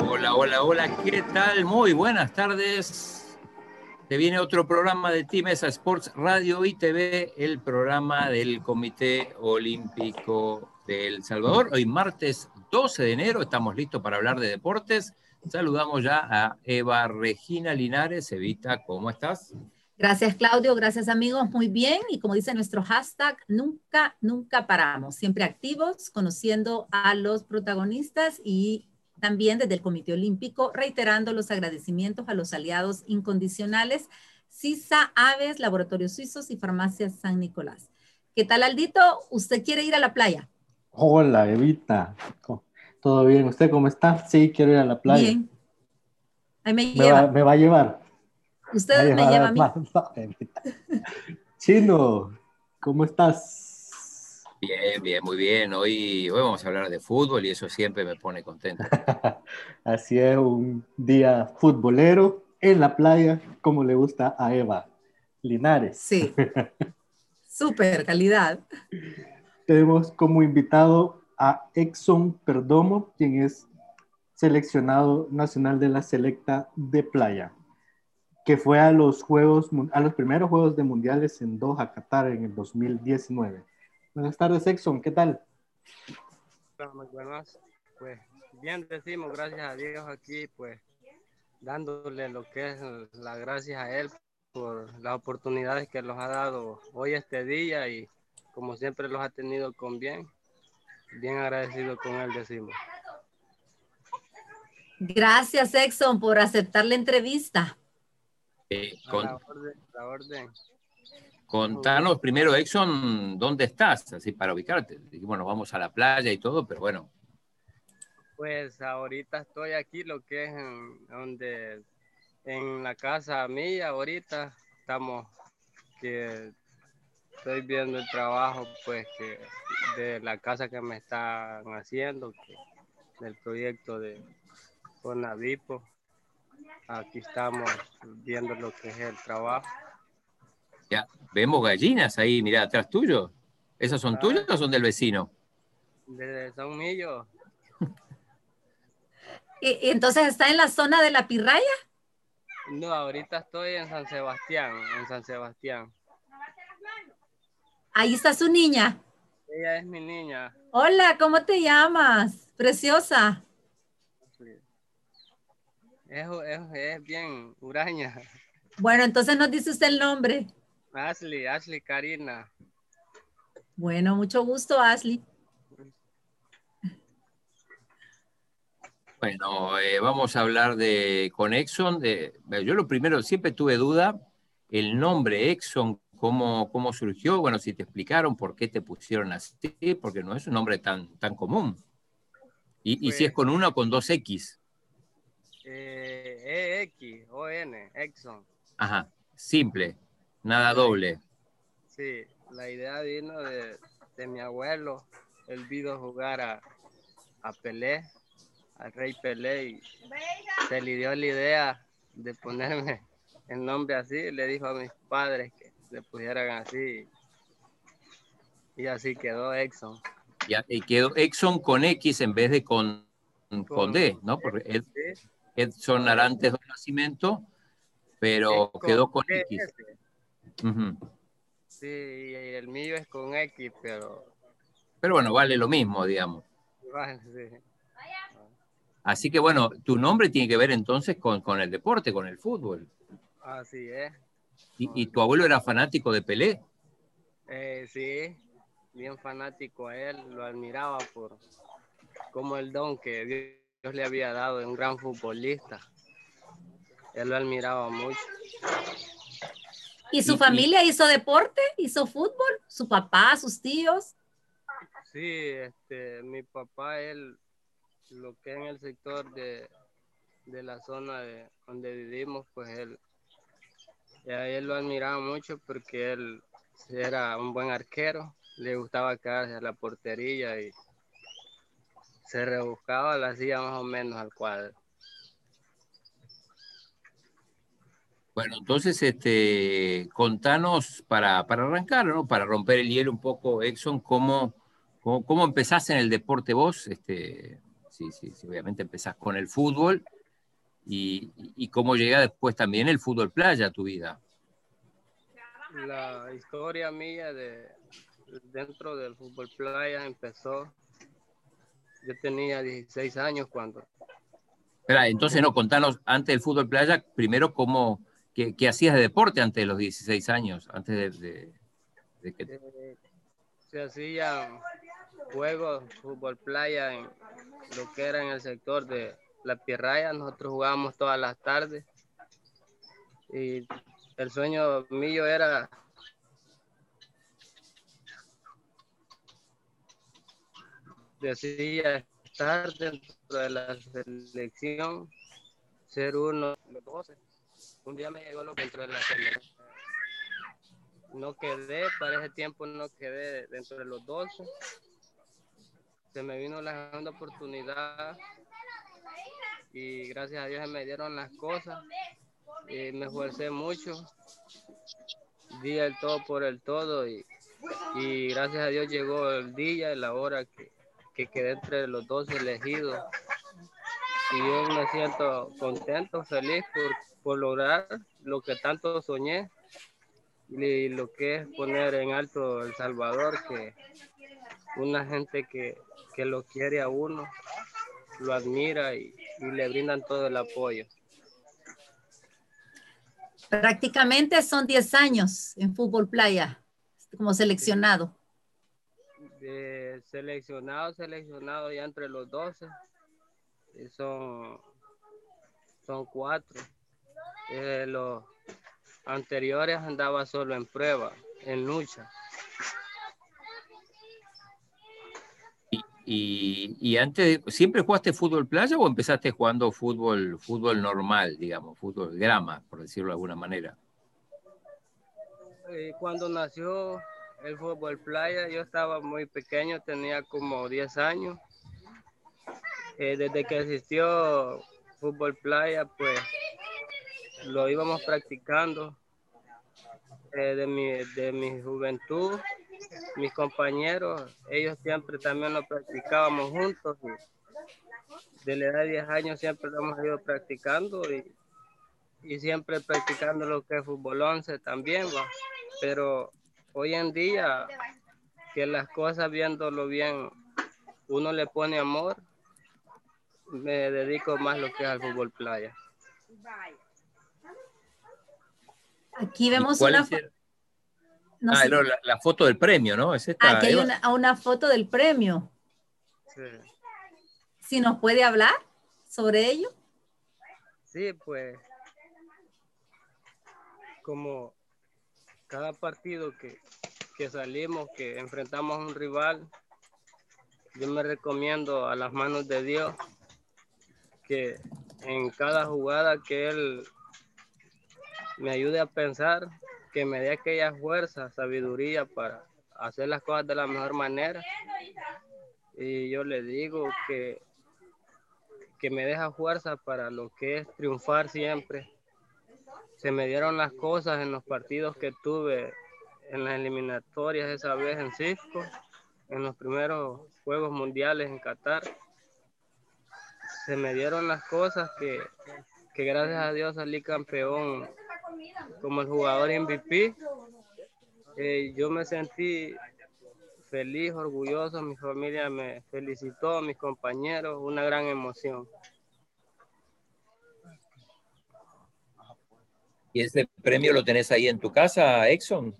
Hola, hola, hola, ¿qué tal? Muy buenas tardes. Te viene otro programa de Team Sports Radio y TV, el programa del Comité Olímpico de El Salvador. Hoy martes 12 de enero, estamos listos para hablar de deportes. Saludamos ya a Eva Regina Linares. Evita, ¿cómo estás? Gracias, Claudio. Gracias, amigos. Muy bien. Y como dice nuestro hashtag, nunca, nunca paramos. Siempre activos, conociendo a los protagonistas y también desde el Comité Olímpico, reiterando los agradecimientos a los aliados incondicionales, CISA, Aves, Laboratorios Suizos y Farmacias San Nicolás. ¿Qué tal, Aldito? ¿Usted quiere ir a la playa? Hola, Evita. ¿Todo bien? ¿Usted cómo está? Sí, quiero ir a la playa. Bien. Ahí me, Me lleva. va, me va a llevar. Usted me lleva a mí. Chino, ¿cómo estás? Bien, bien, muy bien. Hoy, hoy vamos a hablar de fútbol y eso siempre me pone contento. Así es, un día futbolero en la playa, como le gusta a Eva Linares. Sí. Súper calidad. Tenemos como invitado a Exxon Perdomo, quien es seleccionado nacional de la selecta de playa, que fue a los juegos, a los primeros juegos de mundiales en Doha, Qatar, en el 2019. Buenas tardes, Exxon, ¿qué tal? Muy buenas. Pues bien decimos, gracias a Dios aquí, pues dándole lo que es la gracias a Él por las oportunidades que nos ha dado hoy este día y como siempre los ha tenido con bien. Bien agradecido con Él decimos. Gracias, Exxon, por aceptar la entrevista. Eh, con- la orden, la orden. contanos primero, Exxon, ¿dónde estás? Así para ubicarte. Dijimos, nos vamos a la playa y todo, pero bueno, Pues ahorita estoy aquí, lo que es en, donde, en la casa mía, ahorita estamos, que estoy viendo el trabajo, pues, que de la casa que me están haciendo, que, del proyecto de Conavipo. Aquí estamos viendo lo que es el trabajo. ya vemos gallinas ahí, mira, atrás tuyo. ¿Esas son Ah. tuyas o son del vecino? De San Millo, Y, y entonces está en la zona de la pirraya. no, ahorita estoy en San Sebastián, en San Sebastián. Ahí está su niña. Ella es mi niña. Hola, ¿cómo te llamas? Preciosa. Es, es, es bien huraña. Bueno, entonces nos dice usted el nombre. Ashley, Ashley Karina. Bueno, mucho gusto, Ashley. Bueno, eh, vamos a hablar de con Exxon. De, yo lo primero, siempre tuve duda, el nombre Exxon, cómo, cómo surgió. Bueno, si te explicaron por qué te pusieron así, porque no es un nombre tan, tan común. Y, y si es con una o con dos X. Eh, EX, ON, Exxon. Ajá, simple, nada doble. Sí, la idea vino de, de mi abuelo. Él vino jugar a, a Pelé, al rey Pelé, y se le dio la idea de ponerme el nombre así. Le dijo a mis padres que le pusieran así. Y así quedó Exxon. Ya, y quedó Exxon con X en vez de con, con Con- D, ¿no? Porque Ed- Edson Arantes de Nacimiento, pero quedó con DS. X. Sí, y el mío es con X, pero Pero bueno, vale lo mismo, digamos. sí. Así que bueno, tu nombre tiene que ver entonces con, con el deporte, con el fútbol. Así es. Y, y tu abuelo era fanático de Pelé. Eh, sí, bien fanático a él, lo admiraba por como el don que Dios le había dado de un gran futbolista. Él lo admiraba mucho. ¿Y su Y- y- familia hizo deporte? ¿Hizo fútbol? ¿Su papá, sus tíos? Sí, este, mi papá, él, lo que en el sector de, de la zona de donde vivimos, pues él, a él lo admiraba mucho porque él era un buen arquero, le gustaba quedarse a la portería y se rebuscaba, la hacía más o menos al cuadro. Bueno, entonces, este, contanos para, para arrancar, ¿no? Para romper el hielo un poco, Exxon, ¿cómo, cómo, cómo empezás en el deporte vos? Este, sí, sí, sí, obviamente empezás con el fútbol y, y cómo llega después también el fútbol playa a tu vida. La historia mía de dentro del fútbol playa empezó, yo tenía 16 años cuando... Entonces no, contanos antes del fútbol playa, primero cómo, qué, qué hacías de deporte antes de los 16 años, antes de, de, de que... Eh, se hacían juegos, fútbol playa, en lo que era en el sector de la Pierraya, nosotros jugábamos todas las tardes y el sueño mío era decía estar dentro de la selección, ser uno de los 12. Un día me llegó lo dentro de la selección. No quedé, para ese tiempo no quedé dentro de los 12. Se me vino la segunda oportunidad y gracias a Dios me dieron las cosas. Y me esforcé mucho, di el todo por el todo y, y gracias a Dios llegó el día y la hora que, que quedé entre los dos elegidos. Y yo me siento contento, feliz por, por lograr lo que tanto soñé y lo que es poner en alto El Salvador, que una gente que, que lo quiere a uno, lo admira y, y, le brindan todo el apoyo. Prácticamente son 10 años en fútbol playa como seleccionado de seleccionado, seleccionado ya entre los 12. Y son, son cuatro. Eh, los anteriores andaba solo en prueba, en lucha. Y, antes, ¿siempre jugaste fútbol playa o empezaste jugando fútbol, fútbol normal, digamos, fútbol grama, por decirlo de alguna manera? Eh, cuando nació el fútbol playa. Yo estaba muy pequeño, tenía como 10 años. Eh, desde que existió fútbol playa, pues lo íbamos practicando eh, de, mi, de mi juventud. Mis compañeros, ellos siempre también lo practicábamos juntos. de la edad de 10 años siempre lo hemos ido practicando y, y siempre practicando lo que es fútbol 11 también, ¿va? pero hoy en día que las cosas viéndolo bien, uno le pone amor, me dedico más lo que es al fútbol playa. Aquí vemos una, no ah, sé. la, la, foto del premio, ¿no? Es esta, Aquí hay una, una, foto del premio. Sí. Si nos puede hablar sobre ello. Sí, pues como cada partido que, que salimos, que enfrentamos a un rival, yo me recomiendo a las manos de Dios que en cada jugada que Él me ayude a pensar, que me dé aquella fuerza, sabiduría para hacer las cosas de la mejor manera. Y yo le digo que, que me deja fuerza para lo que es triunfar siempre se me dieron las cosas en los partidos que tuve en las eliminatorias esa vez en Cisco, en los primeros Juegos Mundiales en Qatar. Se me dieron las cosas que, que gracias a Dios salí campeón como el jugador MVP. Eh, yo me sentí feliz, orgulloso, mi familia me felicitó, mis compañeros, una gran emoción. ¿Y ese premio lo tenés ahí en tu casa, Exxon?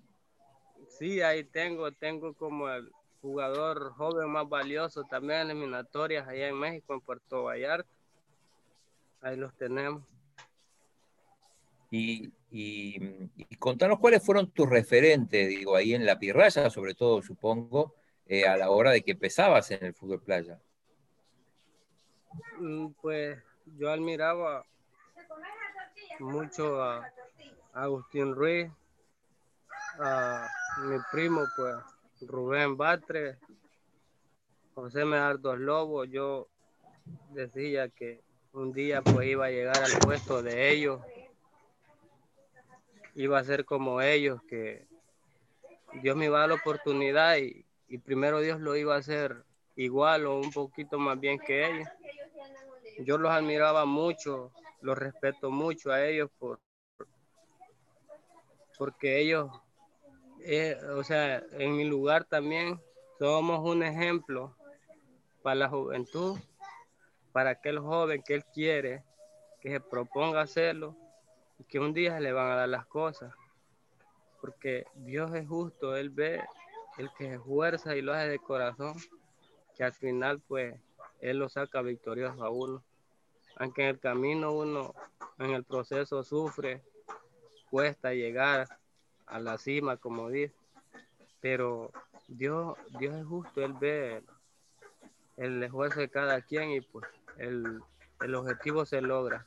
Sí, ahí tengo, tengo como el jugador joven más valioso también en eliminatorias allá en México, en Puerto Vallarta. Ahí los tenemos. Y, contanos cuáles fueron tus referentes, digo, ahí en la pirraya, sobre todo, supongo, eh, a la hora de que empezabas en el fútbol playa. Mm, pues yo admiraba mucho a, Agustín Ruiz, a mi primo, pues Rubén Batre, José Medardo Lobo, yo decía que un día pues iba a llegar al puesto de ellos, iba a ser como ellos, que Dios me iba a dar la oportunidad y, y primero Dios lo iba a hacer igual o un poquito más bien que ellos. Yo los admiraba mucho, los respeto mucho a ellos por porque ellos, eh, o sea, en mi lugar también somos un ejemplo para la juventud, para aquel joven que él quiere, que se proponga hacerlo que un día le van a dar las cosas. Porque Dios es justo, Él ve el que se esfuerza y lo hace de corazón, que al final pues Él lo saca victorioso a uno. Aunque en el camino uno, en el proceso sufre, cuesta llegar a la cima, como dice, pero Dios, Dios es justo, Él ve el esfuerzo de cada quien y pues el, el objetivo se logra.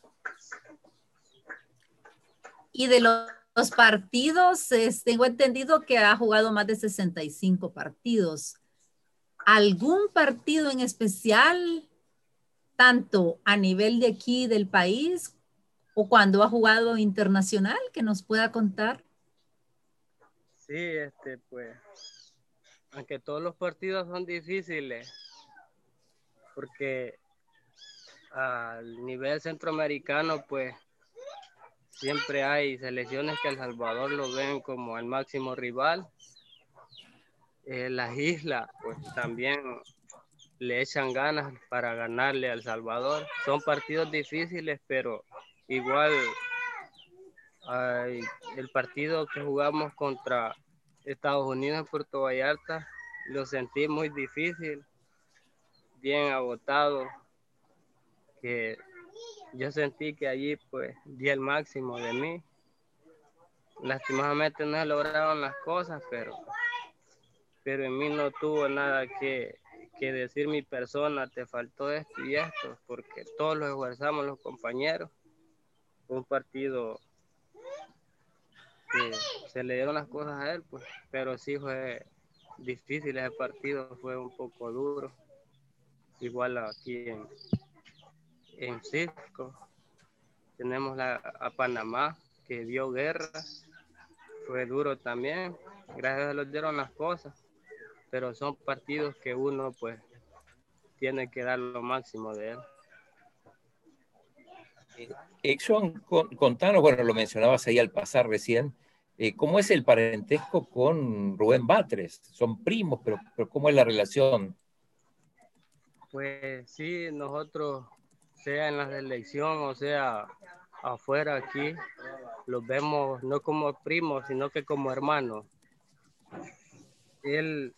Y de los, partidos, tengo entendido que ha jugado más de 65 partidos. ¿Algún partido en especial, tanto a nivel de aquí del país o cuando ha jugado internacional, que nos pueda contar? Sí, este, pues, aunque todos los partidos son difíciles, porque al nivel centroamericano, pues siempre hay selecciones que El Salvador lo ven como el máximo rival. Eh, las islas, pues también le echan ganas para ganarle al Salvador. Son partidos difíciles, pero igual el partido que jugamos contra Estados Unidos en Puerto Vallarta lo sentí muy difícil, bien agotado, que yo sentí que allí pues di el máximo de mí. Lastimosamente no se lograron las cosas, pero, pero en mí no tuvo nada que, que decir mi persona, te faltó esto y esto, porque todos lo esforzamos los compañeros. Fue un partido que se le dieron las cosas a él, pues, pero sí fue difícil ese partido, fue un poco duro. Igual aquí en, en Cisco. Tenemos la, a Panamá, que dio guerra. Fue duro también. Gracias a Dios dieron las cosas. Pero son partidos que uno pues tiene que dar lo máximo de él. Eh, Exxon, contanos, bueno, lo mencionabas ahí al pasar recién, eh, ¿cómo es el parentesco con Rubén Batres? Son primos, pero, pero ¿cómo es la relación? Pues sí, nosotros sea en la selección o sea afuera aquí, los vemos no como primos, sino que como hermanos. Él,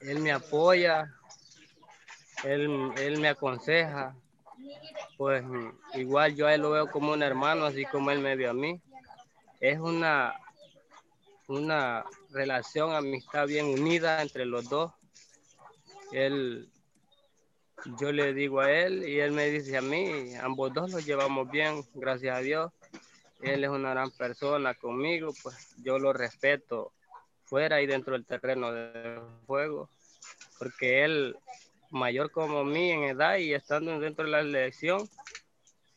él me apoya, él, él me aconseja, pues igual yo a él lo veo como un hermano, así como él me vio a mí. Es una, una relación, amistad bien unida entre los dos. Él, yo le digo a él y él me dice a mí, ambos dos nos llevamos bien, gracias a Dios. Él es una gran persona conmigo, pues yo lo respeto fuera y dentro del terreno de juego, porque él, mayor como mí en edad y estando dentro de la elección,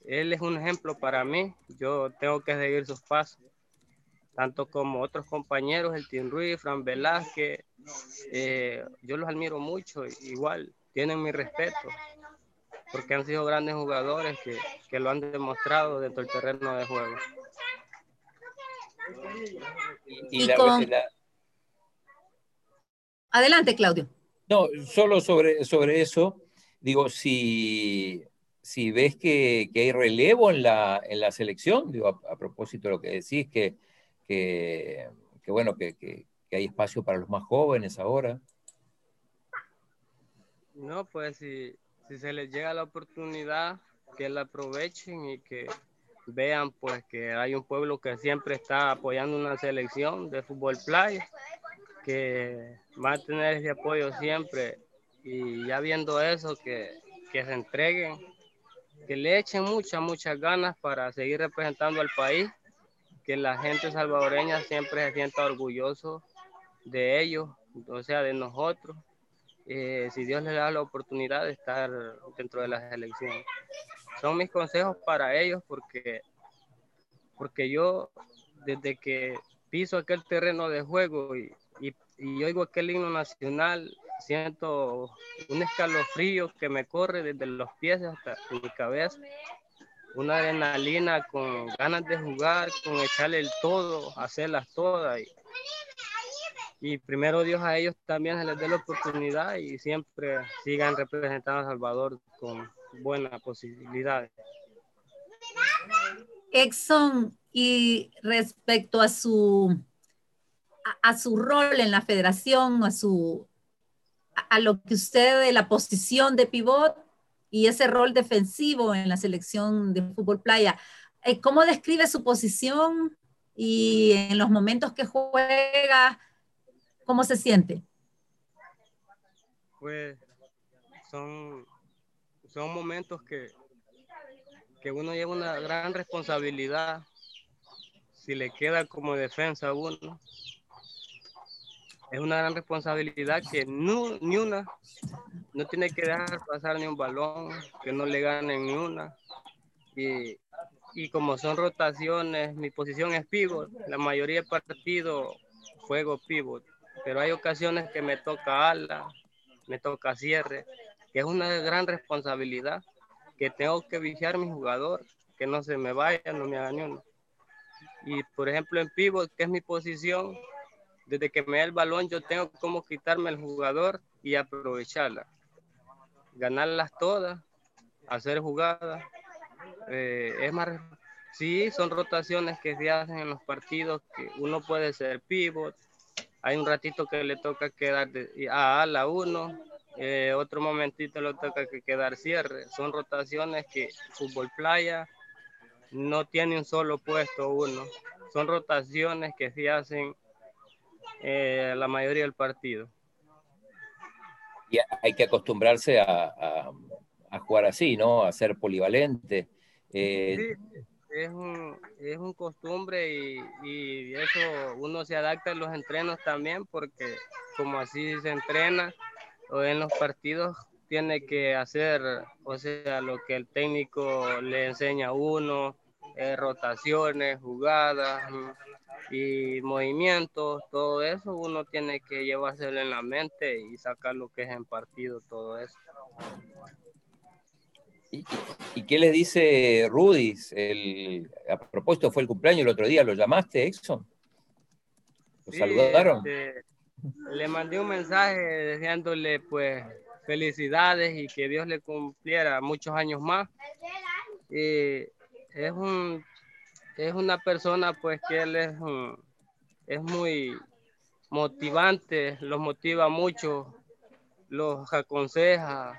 él es un ejemplo para mí, yo tengo que seguir sus pasos, tanto como otros compañeros, el Tim Ruiz, Fran Velázquez, eh, yo los admiro mucho, igual, tienen mi respeto, porque han sido grandes jugadores que, que lo han demostrado dentro del terreno de juego. Y, la, Adelante, Claudio. No, solo sobre, sobre eso, digo, si, si ves que, que, hay relevo en la, en la selección, digo, a, a propósito de lo que decís, que, que, que bueno, que, que, hay espacio para los más jóvenes ahora. No, pues si, si se les llega la oportunidad, que la aprovechen y que vean pues que hay un pueblo que siempre está apoyando una selección de fútbol playa, que va a tener ese apoyo siempre. Y ya viendo eso, que, que se entreguen, que le echen muchas, muchas ganas para seguir representando al país, que la gente salvadoreña siempre se sienta orgulloso de ellos, o sea, de nosotros, eh, si Dios les da la oportunidad de estar dentro de la selección. Son mis consejos para ellos porque, porque yo desde que piso aquel terreno de juego y, y, y oigo aquel himno nacional, siento un escalofrío que me corre desde los pies hasta mi cabeza una adrenalina con ganas de jugar, con echarle el todo, hacerlas todas. Y, primero Dios a ellos también se les dé la oportunidad y siempre sigan representando a Salvador con buenas posibilidades. Exxon, y respecto a su, a, su rol en la federación, a, su, a lo que usted de la posición de pivot, y ese rol defensivo en la selección de fútbol playa. Eh, ¿Cómo describe su posición y en los momentos que juega, cómo se siente? Pues son, son momentos que, que uno lleva una gran responsabilidad si le queda como defensa a uno. Es una gran responsabilidad que ni una no tiene que dejar pasar ni un balón, que no le ganen ni una. Y, y como son rotaciones, mi posición es pivot. La mayoría de partidos juego pivot, pero hay ocasiones que me toca ala, me toca cierre, que es una gran responsabilidad, que tengo que vigiar mi jugador, que no se me vaya, no me haga ni uno. Y por ejemplo en pivot, que es mi posición, desde que me da el balón yo tengo como quitarme el jugador y aprovecharla ganarlas todas, hacer jugadas. Eh, es más, sí, son rotaciones que se hacen en los partidos, que uno puede ser pivot, hay un ratito que le toca quedar a ala uno, eh, otro momentito le toca que quedar cierre. Son rotaciones que fútbol playa no tiene un solo puesto uno. Son rotaciones que se hacen eh, la mayoría del partido y hay que acostumbrarse a, jugar así, ¿no? A ser polivalente. Eh, sí, es un, es un costumbre y, y, eso uno se adapta en los entrenos también porque como así se entrena o en los partidos tiene que hacer, o sea, lo que el técnico le enseña a uno, eh, rotaciones, jugadas, y movimientos, todo eso uno tiene que llevárselo en la mente y sacar lo que es en partido, todo eso. ¿Y, qué le dice Rudy? El, a propósito, fue el cumpleaños el otro día, ¿lo llamaste, Exxon? ¿Lo saludaron? Este, le mandé un mensaje deseándole pues felicidades y que Dios le cumpliera muchos años más. Es un es una persona pues que él es, es muy motivante, los motiva mucho, los aconseja,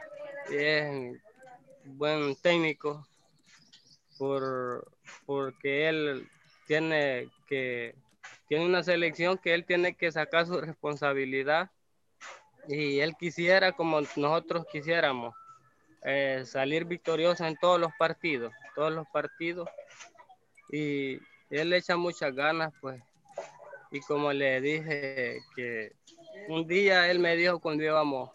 es buen técnico por, porque él tiene que tiene una selección que él tiene que sacar su responsabilidad y él quisiera como nosotros quisiéramos eh, salir victorioso en todos los partidos, todos los partidos y él le echa muchas ganas, pues. Y como le dije que un día él me dijo cuando íbamos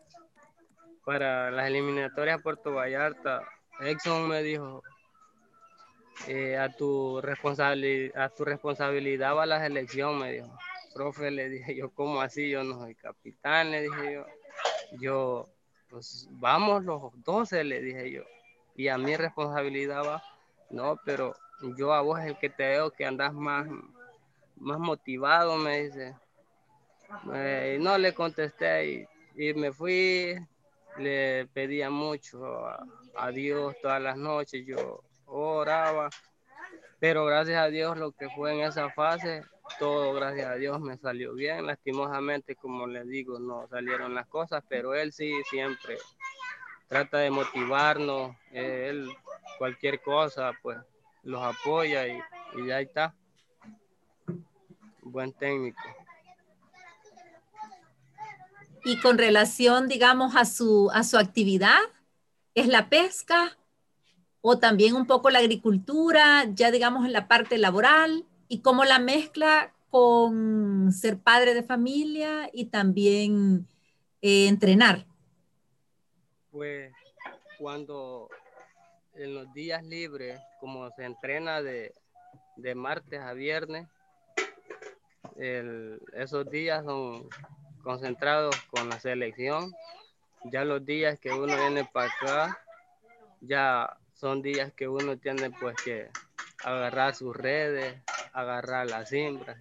para las eliminatorias a Puerto Vallarta, Exxon me dijo, eh, a, tu a tu responsabilidad va la selección, me dijo. Profe, le dije yo, ¿cómo así? Yo no soy capitán, le dije yo. Yo, pues vamos los 12, le dije yo. Y a mi responsabilidad va, no, pero yo a vos es el que te veo que andas más, más motivado, me dice. Eh, no le contesté y, me fui, le pedía mucho a, Dios todas las noches, yo oraba, pero gracias a Dios lo que fue en esa fase, todo gracias a Dios me salió bien, lastimosamente como le digo, no salieron las cosas, pero él sí siempre trata de motivarnos, él cualquier cosa, pues los apoya y, y ya está. Buen técnico. Y con relación, digamos, a su, a su actividad, ¿es la pesca o también un poco la agricultura, ya digamos en la parte laboral? ¿Y cómo la mezcla con ser padre de familia y también eh, entrenar? Pues cuando en los días libres, como se entrena de, martes a viernes, esos días son concentrados con la selección. Ya los días que uno viene para acá, ya son días que uno tiene pues que agarrar sus redes, agarrar las cimbras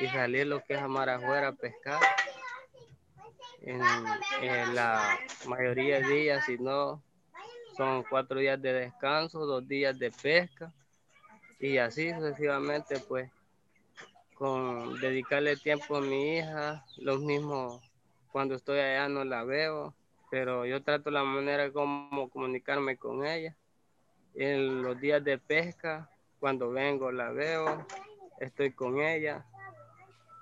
y salir lo que es a mar afuera a pescar. En, en, la mayoría de días, si no, son cuatro días de descanso, dos días de pesca y así sucesivamente, pues con dedicarle tiempo a mi hija, lo mismo cuando estoy allá no la veo, pero yo trato la manera como comunicarme con ella. En los días de pesca, cuando vengo la veo, estoy con ella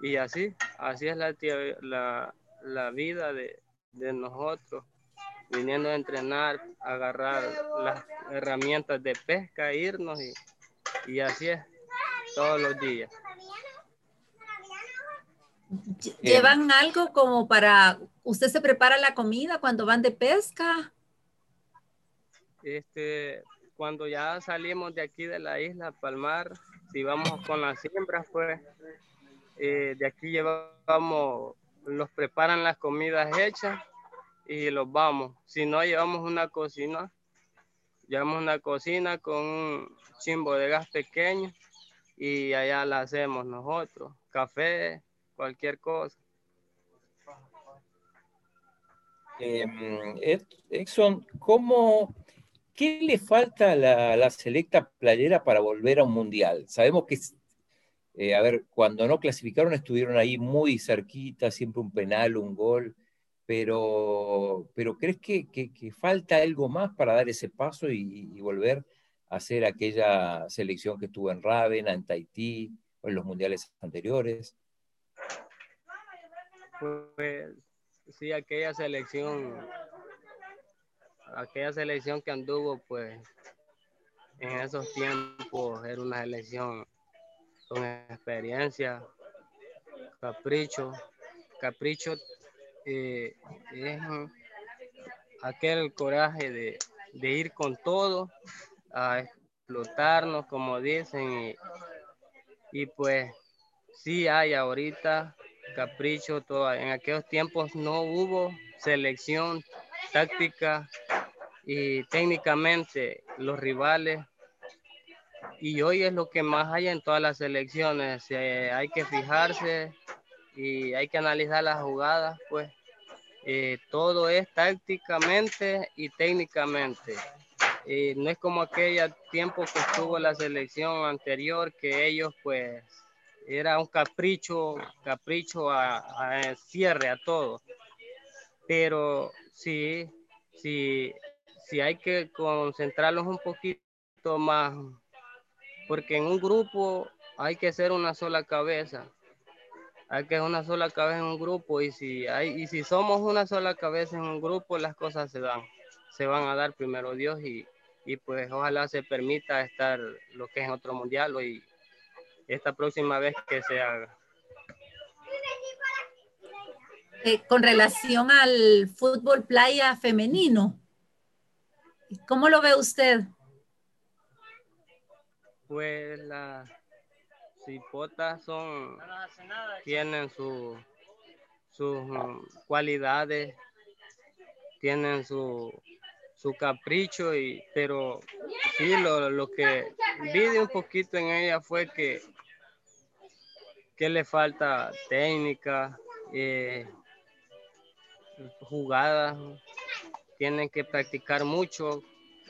y así, así es la, la, la vida de, de nosotros viniendo a entrenar, agarrar las herramientas de pesca, irnos y, así es todos los días. ¿Llevan algo como para, usted se prepara la comida cuando van de pesca? Este, cuando ya salimos de aquí de la isla Palmar, si vamos con las siembras, pues eh, de aquí llevamos, los preparan las comidas hechas y los vamos. Si no, llevamos una cocina, llevamos una cocina con un chimbo de gas pequeño y allá la hacemos nosotros. Café, cualquier cosa. Eh, Exxon, ¿cómo, ¿qué le falta a la, selecta playera para volver a un mundial? Sabemos que, eh, a ver, cuando no clasificaron estuvieron ahí muy cerquita, siempre un penal, un gol pero, pero ¿crees que, falta algo más para dar ese paso y, volver a ser aquella selección que estuvo en Ravenna, en Tahití en los mundiales anteriores? Pues sí, aquella selección, aquella selección que anduvo, pues en esos tiempos era una selección con experiencia, capricho, capricho eh, es aquel coraje de, ir con todo a explotarnos, como dicen, y, pues sí hay ahorita capricho, todo. en aquellos tiempos no hubo selección táctica y técnicamente los rivales y hoy es lo que más hay en todas las selecciones. Eh, hay que fijarse y hay que analizar las jugadas, pues eh, todo es tácticamente y técnicamente. Eh, no es como aquella tiempo que estuvo la selección anterior, que ellos pues era un capricho, capricho a, cierre a todo. Pero sí, sí, sí hay que concentrarlos un poquito más, porque en un grupo hay que ser una sola cabeza hay que una sola cabeza en un grupo y si hay y si somos una sola cabeza en un grupo las cosas se dan se van a dar primero Dios y, y pues ojalá se permita estar lo que es otro mundial y esta próxima vez que se haga eh, con relación al fútbol playa femenino ¿cómo lo ve usted? Pues la, cipotas son, tienen sus cualidades, tienen su, su capricho, y, pero sí, lo, lo que vi de un poquito en ella fue que, que le falta técnica, eh, jugadas, tienen que practicar mucho,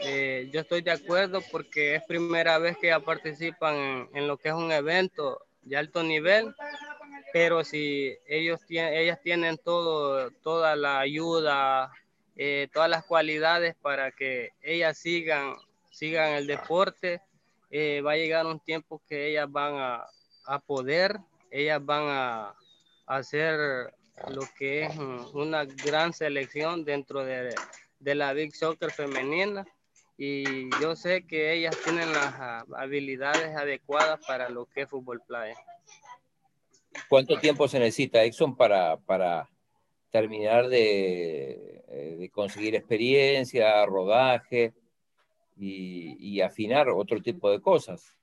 eh, yo estoy de acuerdo porque es primera vez que ya participan en, lo que es un evento de alto nivel, pero si ellos tienen, ellas tienen todo, toda la ayuda, eh, todas las cualidades para que ellas sigan, sigan el deporte, eh, va a llegar un tiempo que ellas van a, poder, ellas van a, hacer lo que es una gran selección dentro de, de la Big Soccer femenina y yo sé que ellas tienen las habilidades adecuadas para lo que es fútbol playa. ¿Cuánto tiempo se necesita, Exxon, para, para, terminar de, eh, de conseguir experiencia, rodaje y, y, afinar otro tipo de cosas.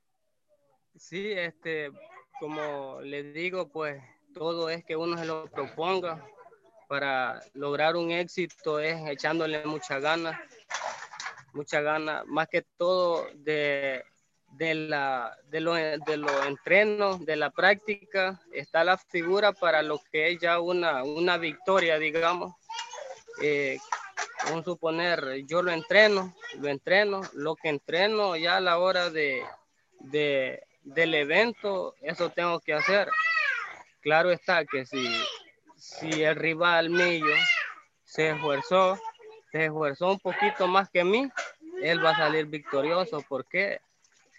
Sí, este, como les digo, pues todo es que uno se lo proponga para lograr un éxito es echándole mucha ganas, mucha ganas, más que todo de, de, la, de, lo, de los entrenos, de la práctica, está la figura para lo que es ya una, una victoria, digamos. Eh, un suponer, yo lo entreno, lo entreno, lo que entreno ya a la hora de, de, del evento, eso tengo que hacer. Claro está que si, si el rival mío se esforzó, se esforzó un poquito más que mí, él va a salir victorioso. ¿Por qué?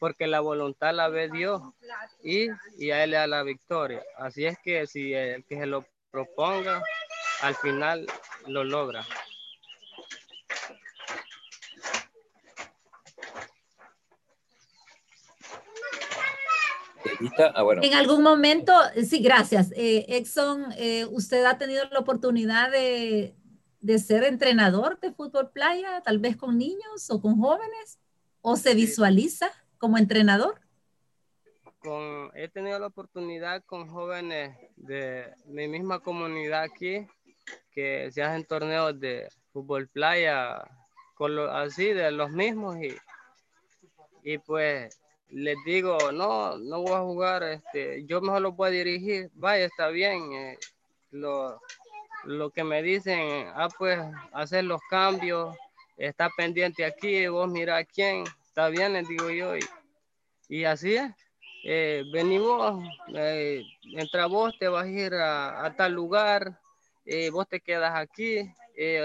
Porque la voluntad la ve Dios y, y a él le da la victoria. Así es que si el que se lo proponga, al final lo logra. Ah, en algún momento, sí, gracias. Eh, Exxon, eh, ¿usted ha tenido la oportunidad de, de, ser entrenador de fútbol playa, tal vez con niños o con jóvenes? ¿O se visualiza como entrenador? Con, he tenido la oportunidad con jóvenes de mi misma comunidad aquí, que se hacen torneos de fútbol playa, con lo, así, de los mismos, y, y pues les digo, no, no voy a jugar, este, yo mejor lo voy a dirigir, vaya, está bien. Eh, lo, lo, que me dicen, ah, pues, hacer los cambios, está pendiente aquí, vos mira quién, está bien, les digo yo, y, y así es. Eh, venimos, eh, entra vos, te vas a ir a, tal lugar, vos te quedas aquí,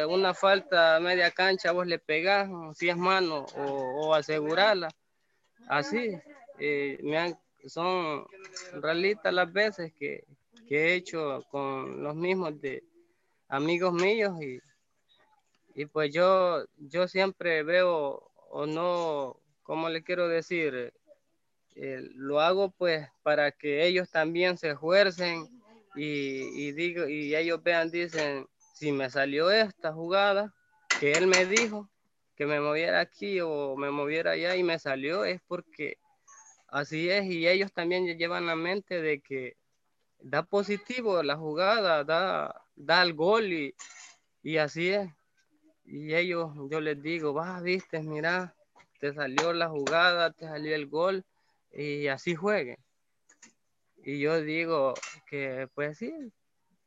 una falta media cancha, vos le pegás, si es mano, o, o asegurarla así, eh, me han, son realistas las veces que, que, he hecho con los mismos de amigos míos y, y pues yo, yo siempre veo o no, ¿cómo le quiero decir? Eh, lo hago pues para que ellos también se esfuercen y, y, digo, y ellos vean, dicen, si me salió esta jugada que él me dijo, que me moviera aquí o me moviera allá y me salió es porque así es y ellos también llevan la mente de que da positivo la jugada, da, da el gol y, y así es. Y ellos, yo les digo, va, viste, mira, te salió la jugada, te salió el gol y así juegue. Y yo digo que pues sí,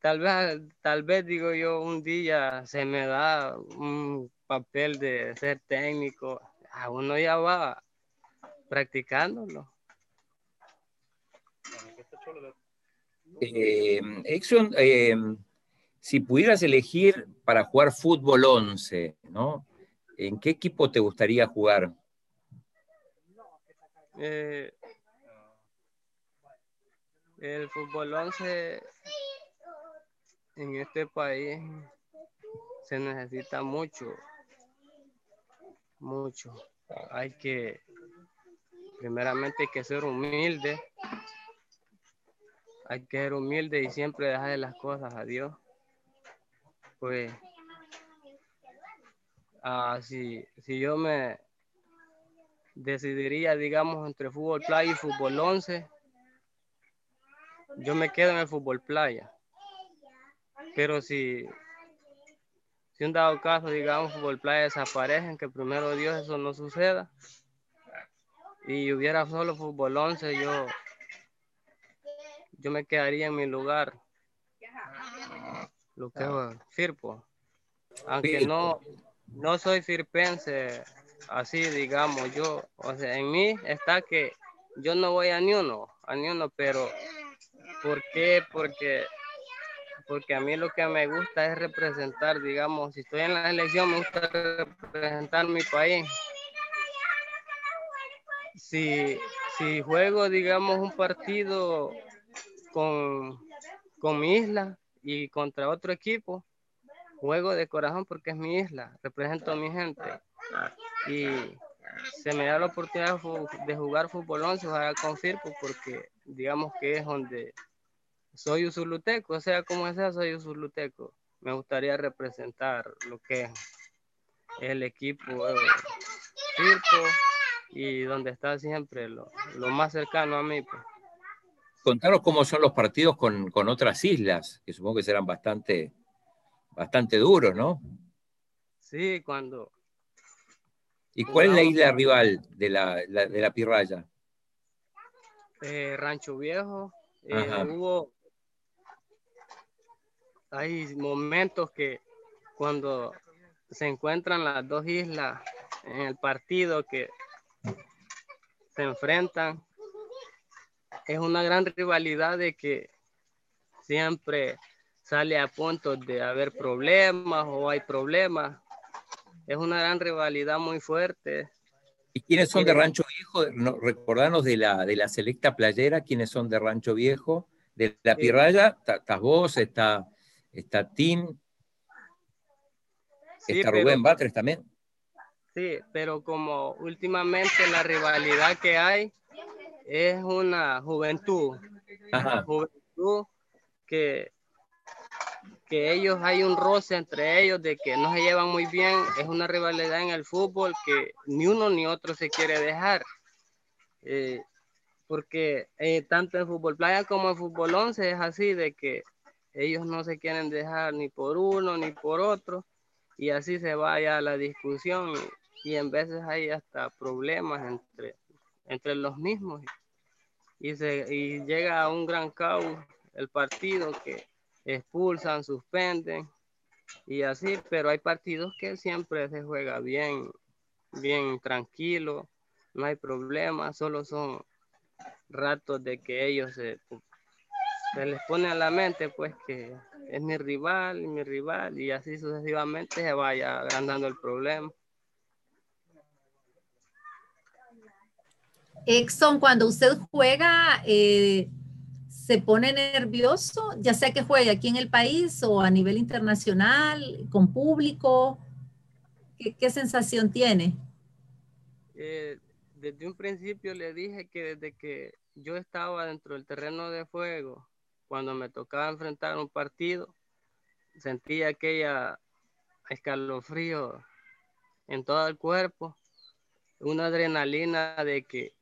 tal vez, tal vez digo yo un día se me da un papel de ser técnico, a uno ya va practicándolo. Eh, Exxon, eh, si pudieras elegir para jugar fútbol 11, ¿no? ¿En qué equipo te gustaría jugar? Eh, el fútbol 11 en este país se necesita mucho mucho. Hay que, primeramente hay que ser humilde. Hay que ser humilde y siempre dejar las cosas a Dios. Pues, ah, si, si yo me decidiría, digamos, entre fútbol playa y fútbol 11, yo me quedo en el fútbol playa. Pero si si un dado caso, digamos, fútbol playa desaparecen, que primero Dios eso no suceda, y hubiera solo fútbol 11, yo, yo me quedaría en mi lugar, lo que es Firpo. Aunque no, no soy firpense, así digamos, yo, o sea, en mí está que yo no voy a ni uno, a ni uno, pero ¿por qué? Porque porque a mí lo que me gusta es representar, digamos, si estoy en la elección, me gusta representar mi país. Si, si juego, digamos, un partido con, con mi isla y contra otro equipo, juego de corazón porque es mi isla, represento a mi gente. Y se me da la oportunidad de jugar fútbol 11, jugar con Firpo, porque digamos que es donde soy usuluteco, o sea, como sea, soy usuluteco. me gustaría representar lo que es el equipo y donde está siempre lo, más cercano a mí. Pues. Contaros cómo son los partidos con, otras islas, que supongo que serán bastante, bastante duros, ¿no? Sí, cuando... ¿Y cuál es la isla rival de la, de la Pirraya? Eh, Rancho Viejo. Eh, hubo... Hay momentos que cuando se encuentran las dos islas en el partido que se enfrentan, es una gran rivalidad de que siempre sale a punto de haber problemas o hay problemas. Es una gran rivalidad muy fuerte. ¿Y quiénes son de Rancho Viejo? No, recordanos de la, de la selecta playera, quiénes son de Rancho Viejo. De la Pirraya, estás vos, está, está Tim, está Rubén Batres también. Sí, pero como últimamente la rivalidad que hay es una juventud, juventud que, que ellos hay un roce entre ellos de que no se llevan muy bien, es una rivalidad en el fútbol que ni uno ni otro se quiere dejar. Eh, porque eh, tanto en fútbol playa como en fútbol 11 es así de que ellos no se quieren dejar ni por uno ni por otro y así se vaya la discusión y en veces hay hasta problemas entre, entre los mismos y, se, y llega a un gran caos el partido que expulsan, suspenden y así, pero hay partidos que siempre se juega bien, bien tranquilo, no hay problema, solo son ratos de que ellos se, se les pone a la mente pues que es mi rival y mi rival y así sucesivamente se vaya agrandando el problema. Exxon, cuando usted juega, eh, se pone nervioso, ya sea que juegue aquí en el país o a nivel internacional, con público. ¿Qué, sensación tiene? Eh, desde un principio le dije que desde que yo estaba dentro del terreno de juego, cuando me tocaba enfrentar un partido, sentía aquella escalofrío en todo el cuerpo, una adrenalina de que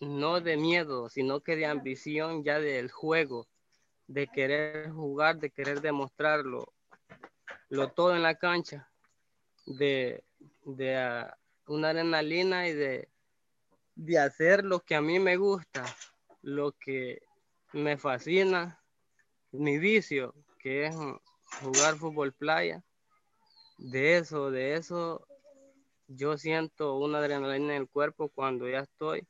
no de miedo, sino que de ambición ya del juego, de querer jugar, de querer demostrarlo, lo todo en la cancha, de, de ah, una adrenalina y de, de hacer lo que a mí me gusta, lo que me fascina, mi vicio, que es jugar fútbol playa. De eso, de eso, yo siento una adrenalina en el cuerpo cuando ya estoy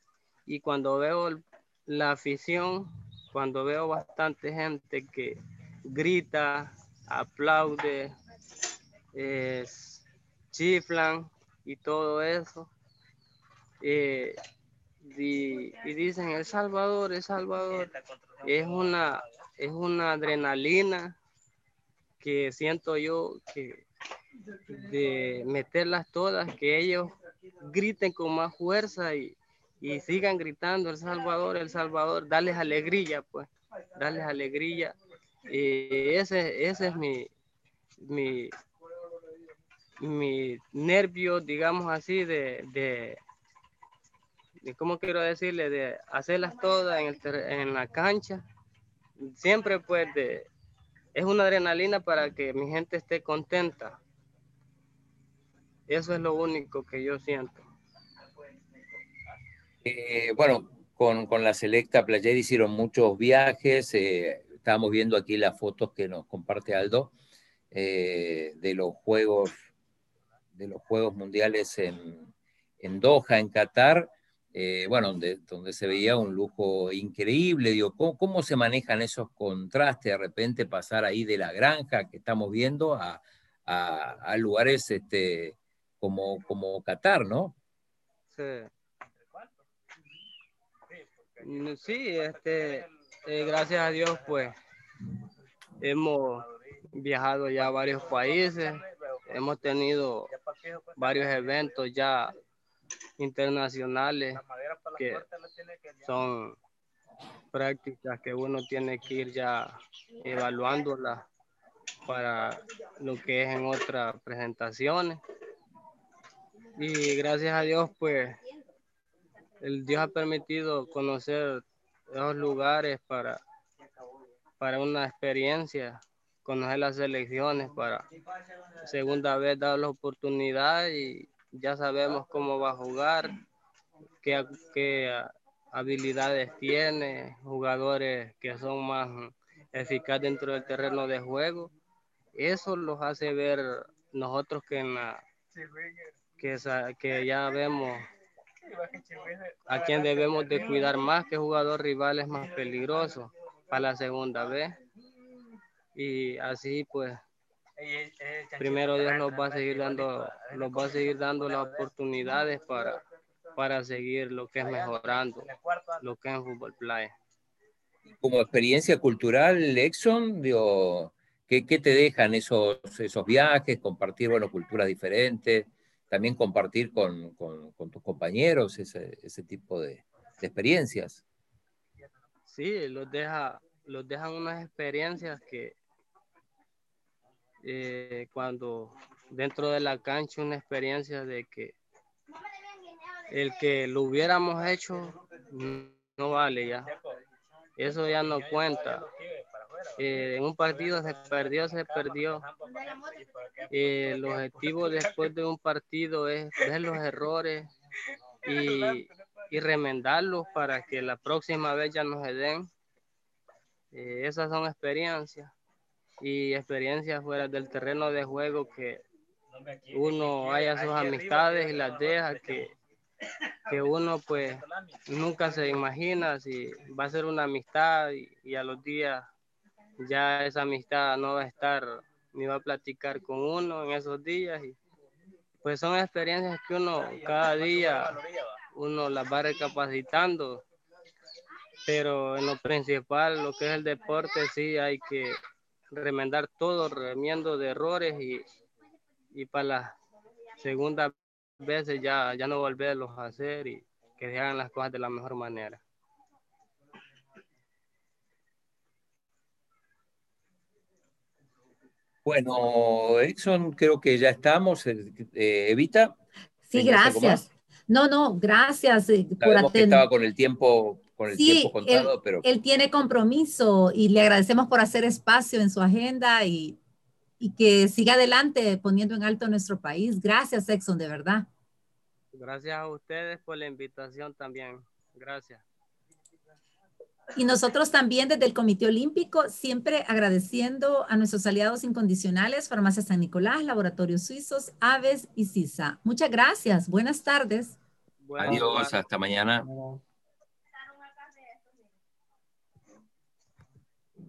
y cuando veo la afición, cuando veo bastante gente que grita, aplaude, chiflan y todo eso, eh, y, dicen El Salvador, El Salvador, es una, es una adrenalina que siento yo que de meterlas todas, que ellos griten con más fuerza y, y sigan gritando El Salvador, El Salvador, darles alegría, pues, darles alegría. Y ese, ese es mi, mi, mi nervio, digamos así, de, de, ¿cómo quiero decirle? De hacerlas todas en, en la cancha. Siempre, pues, de, es una adrenalina para que mi gente esté contenta. Eso es lo único que yo siento. Eh, bueno, con, la selecta Player hicieron muchos viajes. Eh, estábamos viendo aquí las fotos que nos comparte Aldo eh, de los juegos de los Juegos Mundiales en, en Doha, en Qatar. Bueno, donde, donde, se veía un lujo increíble. Digo, ¿cómo, se manejan esos contrastes de repente pasar ahí de la granja que estamos viendo a, a, lugares este, como, como Qatar, ¿no? Sí. Mm, sí, este, eh, gracias a Dios, pues hemos viajado ya a varios países, hemos tenido varios eventos ya internacionales que son prácticas que uno tiene que ir ya evaluándolas para lo que es en otras presentaciones. Y gracias a Dios, pues, el Dios ha permitido conocer esos lugares para, para una experiencia, conocer las elecciones para segunda vez dar la oportunidad y ya sabemos cómo va a jugar, qué, qué habilidades tiene, jugadores que son más eficaces dentro del terreno de juego. Eso los hace ver nosotros que que, que ya vemos a quien debemos de cuidar más que jugador rival es más peligroso para la segunda vez. Y así pues primero Dios nos va a seguir dando nos va a seguir dando las oportunidades para para seguir lo que es mejorando lo que es fútbol playa. Como experiencia cultural, Exxon, digo, ¿qué, ¿qué, te dejan esos, esos viajes, compartir bueno, culturas diferentes? también compartir con, con, tus compañeros ese, ese tipo de, de, experiencias. Sí, los, deja, los dejan unas experiencias que eh, cuando dentro de la cancha una experiencia de que el que lo hubiéramos hecho no vale ya. Eso ya no cuenta. Eh, en un partido se perdió, se perdió. Eh, el objetivo después de un partido es ver los errores y, y remendarlos para que la próxima vez ya no se den. Eh, esas son experiencias y experiencias fuera del terreno de juego que uno haya sus amistades y las deja que, que uno pues nunca se imagina si va a ser una amistad y a los días ya esa amistad no va a estar ni va a platicar con uno en esos días. Y pues son experiencias que uno cada día uno las va recapacitando. Pero en lo principal, lo que es el deporte, sí hay que remendar todo, remiendo de errores y, y para las segundas veces ya, ya no volverlos a hacer y que se hagan las cosas de la mejor manera. Bueno, Exxon, creo que ya estamos. Eh, eh, Evita. Sí, gracias. No, no, gracias eh, por atender. estaba con el tiempo, con el tiempo contado, él, pero. Él tiene compromiso y le agradecemos por hacer espacio en su agenda y, y que siga adelante poniendo en alto nuestro país. Gracias, Exxon, de verdad. Gracias a ustedes por la invitación también. Gracias. Y nosotros también desde el Comité Olímpico, siempre agradeciendo a nuestros aliados incondicionales, Farmacia San Nicolás, Laboratorios Suizos, Aves y CISA. Muchas gracias. Buenas tardes. Adiós, hasta mañana.